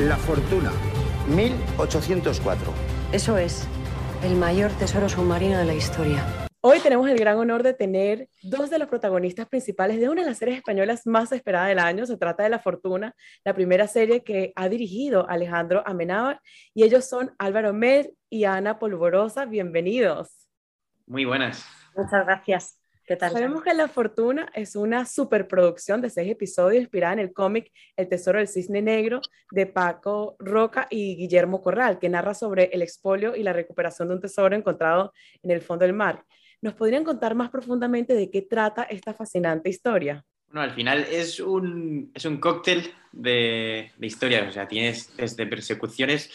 La Fortuna, 1804. Eso es, el mayor tesoro submarino de la historia. Hoy tenemos el gran honor de tener dos de los protagonistas principales de una de las series españolas más esperadas del año. Se trata de La Fortuna, la primera serie que ha dirigido Alejandro Amenábar, y ellos son Álvaro Mer y Ana Polvorosa. Bienvenidos. Muy buenas. Muchas gracias. ¿Qué tal? Sabemos que La Fortuna es una superproducción de seis episodios inspirada en el cómic El Tesoro del Cisne Negro de Paco Roca y Guillermo Corral, que narra sobre el expolio y la recuperación de un tesoro encontrado en el fondo del mar. ¿Nos podrían contar más profundamente de qué trata esta fascinante historia? Bueno, al final es un, es un cóctel de, de historias, o sea, tienes desde persecuciones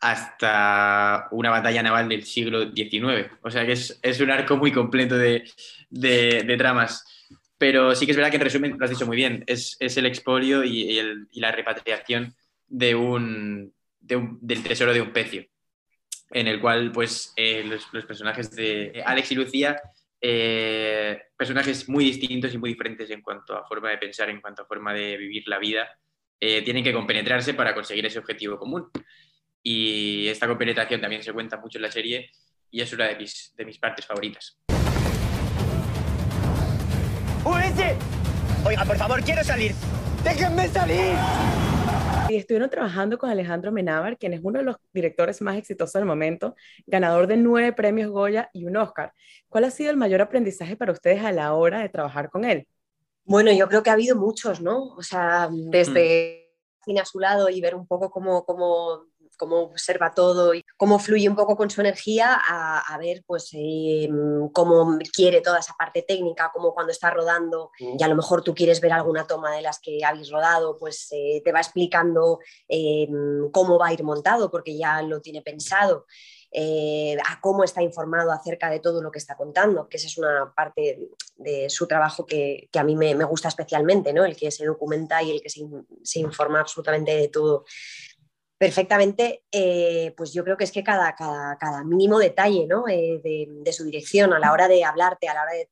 hasta una batalla naval del siglo XIX. O sea que es, es un arco muy completo de, de, tramas. Pero sí que es verdad que en resumen lo has dicho muy bien, es, es el expolio y, y, el, y, la repatriación de un, de un, del tesoro de un pecio, en el cual pues eh, los, los, personajes de Alex y Lucía, eh, personajes muy distintos y muy diferentes en cuanto a forma de pensar, en cuanto a forma de vivir la vida, eh, tienen que compenetrarse para conseguir ese objetivo común y esta compenetración también se cuenta mucho en la serie y es una de mis, de mis partes favoritas. Oiga, por favor, quiero salir. ¡Déjenme salir! Y estuvieron trabajando con Alejandro Menábar, quien es uno de los directores más exitosos del momento, ganador de nueve premios Goya y un Oscar. ¿Cuál ha sido el mayor aprendizaje para ustedes a la hora de trabajar con él? Bueno, yo creo que ha habido muchos, ¿no? O sea, desde mm. a su lado y ver un poco cómo, cómo cómo observa todo y cómo fluye un poco con su energía a, ver pues eh, cómo quiere toda esa parte técnica, como cuando está rodando y a lo mejor tú quieres ver alguna toma de las que habéis rodado, pues eh, te va explicando eh, cómo va a ir montado porque ya lo tiene pensado. A cómo está informado acerca de todo lo que está contando, que esa es una parte de su trabajo que, a mí me, gusta especialmente, ¿no? el que se documenta y el que se informa absolutamente de todo perfectamente, eh, pues yo creo que es que cada, cada, cada mínimo detalle ¿no? eh, de, de, su dirección a la hora de hablarte, a la hora de,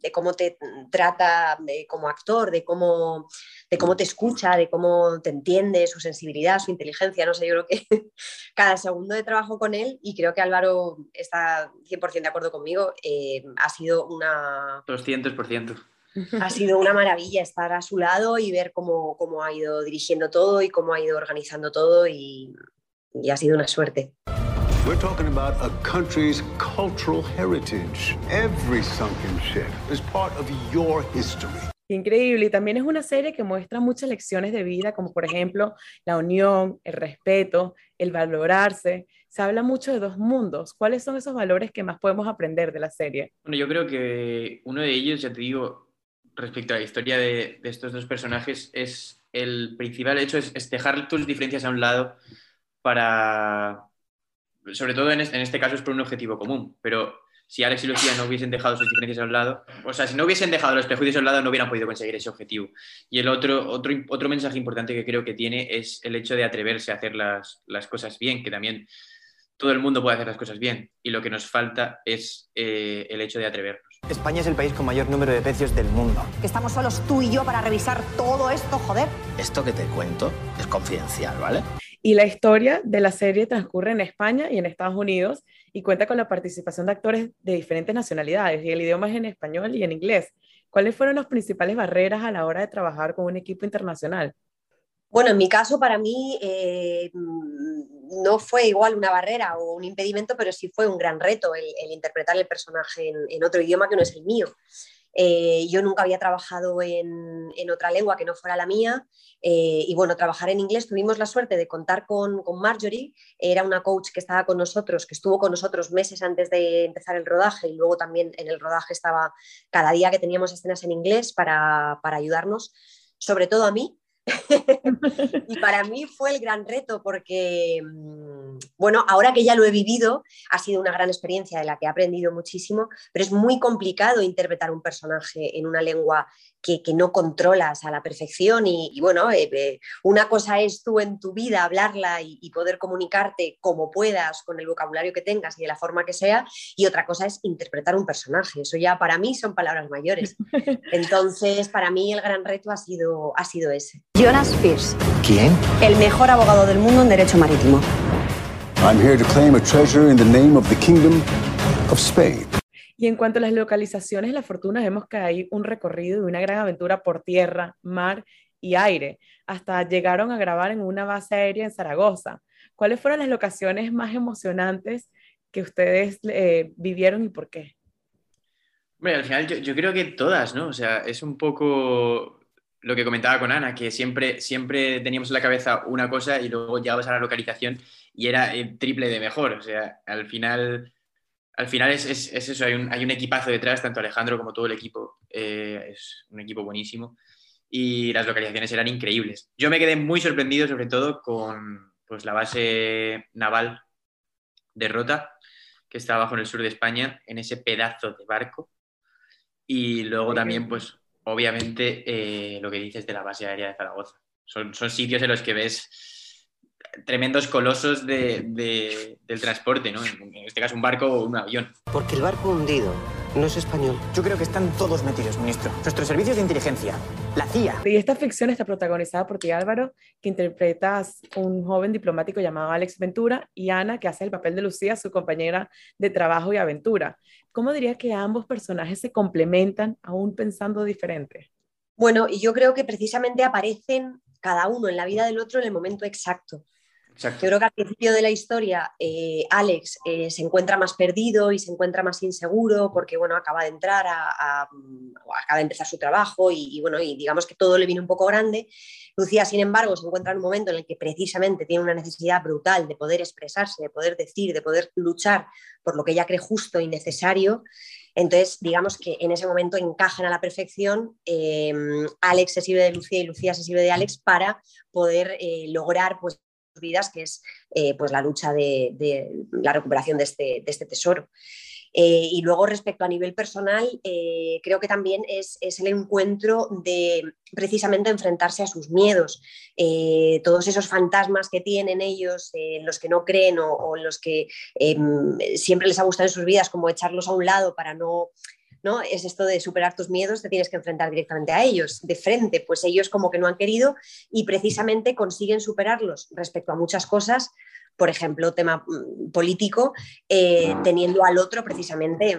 de cómo te trata de, como actor, de cómo, de cómo te escucha, de cómo te entiende, su sensibilidad, su inteligencia, no sé, yo creo que cada segundo de trabajo con él, y creo que Álvaro está 100% de acuerdo conmigo, eh, ha sido una... 200% ha sido una maravilla estar a su lado y ver cómo, cómo ha ido dirigiendo todo y cómo ha ido organizando todo y, y ha sido una suerte. We're talking about a country's cultural heritage. Every sunken ship is part of your history. Increíble, y también es una serie que muestra muchas lecciones de vida, como por ejemplo la unión, el respeto, el valorarse. Se habla mucho de dos mundos. ¿Cuáles son esos valores que más podemos aprender de la serie? Bueno, yo creo que uno de ellos, ya te digo, respecto a la historia de, estos dos personajes es el principal. Hecho es, es, dejar tus diferencias a un lado para sobre todo en este, en este, caso es por un objetivo común. Pero si Alex y Lucía no hubiesen dejado sus diferencias a un lado o sea si no hubiesen dejado los prejuicios a un lado no hubieran podido conseguir ese objetivo. Y el otro otro, otro mensaje importante que creo que tiene es el hecho de atreverse a hacer las, las cosas bien que también todo el mundo puede hacer las cosas bien. Y lo que nos falta es eh, el hecho de atrevernos. España es el país con mayor número de pecios del mundo. Que estamos solos tú y yo para revisar todo esto, joder. Esto que te cuento es confidencial, ¿vale? Y la historia de la serie transcurre en España y en Estados Unidos y cuenta con la participación de actores de diferentes nacionalidades y el idioma es en español y en inglés. ¿Cuáles fueron las principales barreras a la hora de trabajar con un equipo internacional? Bueno, en mi caso, para mí eh, no fue igual una barrera o un impedimento, pero sí fue un gran reto el, interpretar el personaje en, otro idioma que no es el mío. Eh, yo nunca había trabajado en, en, otra lengua que no fuera la mía eh, y bueno, trabajar en inglés, tuvimos la suerte de contar con, con, Marjorie, era una coach que estaba con nosotros, que estuvo con nosotros meses antes de empezar el rodaje y luego también en el rodaje estaba cada día que teníamos escenas en inglés para, para ayudarnos, sobre todo a mí, y para mí fue el gran reto porque, mm, bueno, ahora que ya lo he vivido, ha sido una gran experiencia de la que he aprendido muchísimo, pero es muy complicado interpretar un personaje en una lengua que, no controlas a la perfección y, bueno, eh, eh, una cosa es tú en tu vida hablarla y, poder comunicarte como puedas con el vocabulario que tengas y de la forma que sea y otra cosa es interpretar un personaje. Eso ya para mí son palabras mayores. Entonces, para mí el gran reto ha sido, ha sido ese. Jonas Pierce. ¿Quién? El mejor abogado del mundo en derecho marítimo. I'm here to claim a treasure in the name of the Kingdom of Spain. Y en cuanto a las localizaciones la fortuna, vemos que hay un recorrido de una gran aventura por tierra, mar y aire. Hasta llegaron a grabar en una base aérea en Zaragoza. ¿Cuáles fueron las locaciones más emocionantes que ustedes eh, vivieron y por qué? Bueno, al final yo, creo que todas, ¿no? O sea, es un poco lo que comentaba con Ana, que siempre, siempre teníamos en la cabeza una cosa y luego llegabas a la localización y era el triple de mejor. O sea, al final al final es, eso, hay un, hay un, equipazo detrás, tanto Alejandro como todo el equipo, eh, es un equipo buenísimo y las localizaciones eran increíbles. Yo me quedé muy sorprendido sobre todo con pues, la base naval de Rota, que está abajo en el sur de España, en ese pedazo de barco. Y luego también, pues, obviamente, eh, lo que dices de la base aérea de Zaragoza. Son, son sitios en los que ves tremendos colosos de, del transporte, ¿no? En, este caso un barco o un avión. Porque el barco hundido no es español. Yo creo que están todos metidos, ministro. Nuestros servicios de inteligencia, la CIA. Y esta ficción está protagonizada por ti, Álvaro, que interpretas un joven diplomático llamado Alex Ventura, y Ana, que hace el papel de Lucía, su compañera de trabajo y aventura. ¿Cómo dirías que ambos personajes se complementan aún pensando diferente? Bueno, y yo creo que precisamente aparecen cada uno en la vida del otro en el momento exacto. Yo creo que al principio de la historia eh, Alex eh, se encuentra más perdido y se encuentra más inseguro porque bueno, acaba de entrar, a, acaba de empezar su trabajo y, bueno, y digamos que todo le viene un poco grande. Lucía, sin embargo, se encuentra en un momento en el que precisamente tiene una necesidad brutal de poder expresarse, de poder decir, de poder luchar por lo que ella cree justo y necesario. Entonces, digamos que en ese momento encajan a la perfección. Eh, Alex se sirve de Lucía y Lucía se sirve de Alex para poder lograr pues, vidas, que es eh, pues la lucha de, la recuperación de este, este tesoro. Eh, y luego respecto a nivel personal, eh, creo que también es, el encuentro de precisamente enfrentarse a sus miedos, todos esos fantasmas que tienen ellos, los que no creen o, o los que em, siempre les ha gustado en sus vidas, como echarlos a un lado para no ¿no? Es esto de superar tus miedos, te tienes que enfrentar directamente a ellos, de frente, pues ellos como que no han querido y precisamente consiguen superarlos respecto a muchas cosas, por ejemplo, tema mm, político, eh, teniendo al otro precisamente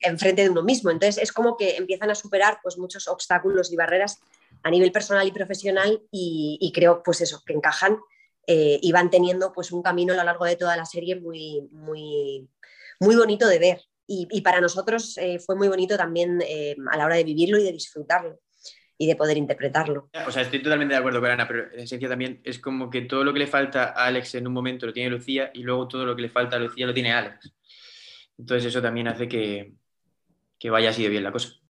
enfrente de uno mismo. Entonces es como que empiezan a superar pues, muchos obstáculos y barreras a nivel personal y profesional y, creo pues eso, que encajan eh, y van teniendo pues un camino a lo largo de toda la serie muy, muy, muy bonito de ver. Y, para nosotros eh, fue muy bonito también a la hora de vivirlo y de disfrutarlo y de poder interpretarlo. O sea, estoy totalmente de acuerdo con Ana, pero en esencia también es como que todo lo que le falta a Alex en un momento lo tiene Lucía y luego todo lo que le falta a Lucía lo tiene Alex. Entonces eso también hace que, que vaya así de bien la cosa.